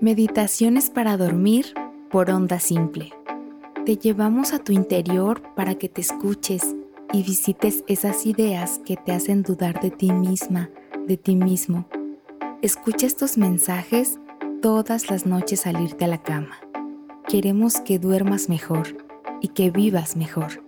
Meditaciones para dormir por onda simple. Te llevamos a tu interior para que te escuches y visites esas ideas que te hacen dudar de ti misma, de ti mismo. Escucha estos mensajes todas las noches al irte a la cama. Queremos que duermas mejor y que vivas mejor.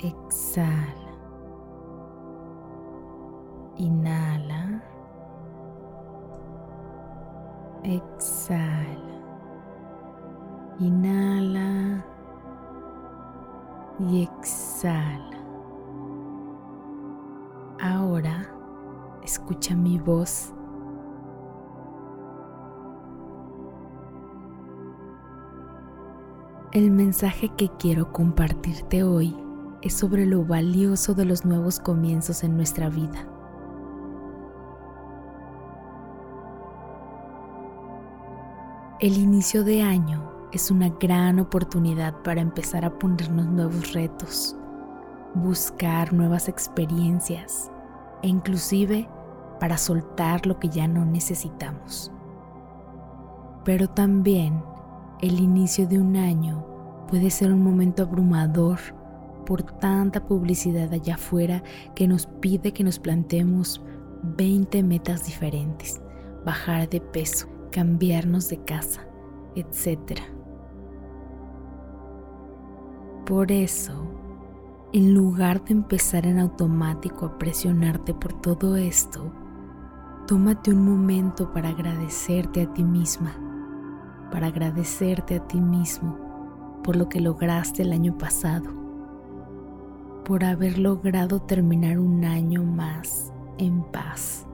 Exhala. Inhala. Exhala. Inhala. Y exhala. Ahora escucha mi voz. El mensaje que quiero compartirte hoy es sobre lo valioso de los nuevos comienzos en nuestra vida. El inicio de año es una gran oportunidad para empezar a ponernos nuevos retos, buscar nuevas experiencias e inclusive para soltar lo que ya no necesitamos. Pero también el inicio de un año puede ser un momento abrumador por tanta publicidad allá afuera que nos pide que nos planteemos 20 metas diferentes, bajar de peso, cambiarnos de casa, etc. Por eso, en lugar de empezar en automático a presionarte por todo esto, tómate un momento para agradecerte a ti misma, para agradecerte a ti mismo por lo que lograste el año pasado por haber logrado terminar un año más en paz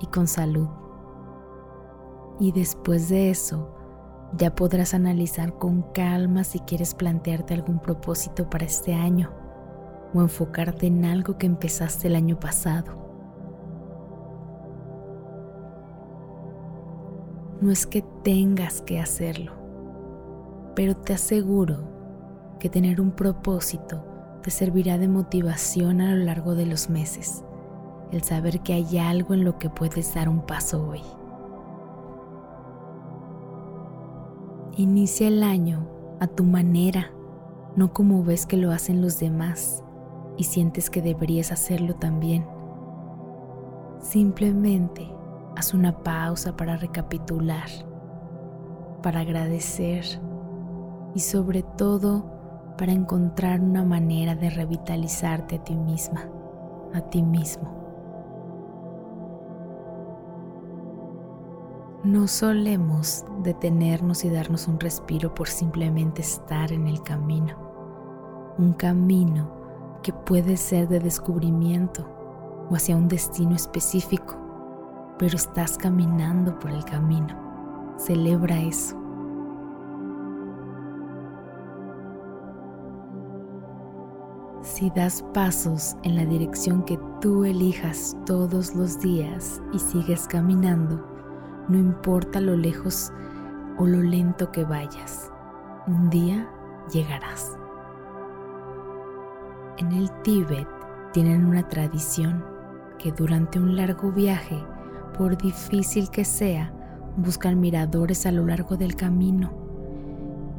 y con salud. Y después de eso, ya podrás analizar con calma si quieres plantearte algún propósito para este año o enfocarte en algo que empezaste el año pasado. No es que tengas que hacerlo, pero te aseguro que tener un propósito te servirá de motivación a lo largo de los meses, el saber que hay algo en lo que puedes dar un paso hoy. Inicia el año a tu manera, no como ves que lo hacen los demás y sientes que deberías hacerlo también. Simplemente haz una pausa para recapitular, para agradecer y sobre todo para encontrar una manera de revitalizarte a ti misma, a ti mismo. No solemos detenernos y darnos un respiro por simplemente estar en el camino. Un camino que puede ser de descubrimiento o hacia un destino específico, pero estás caminando por el camino. Celebra eso. Si das pasos en la dirección que tú elijas todos los días y sigues caminando, no importa lo lejos o lo lento que vayas, un día llegarás. En el Tíbet tienen una tradición que durante un largo viaje, por difícil que sea, buscan miradores a lo largo del camino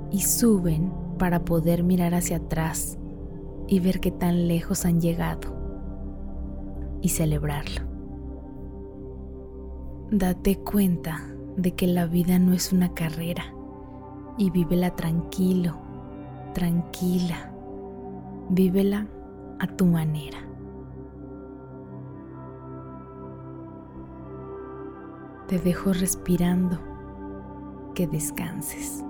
y suben para poder mirar hacia atrás y ver qué tan lejos han llegado y celebrarlo. Date cuenta de que la vida no es una carrera y vívela tranquilo, tranquila. Vívela a tu manera. Te dejo respirando. Que descanses.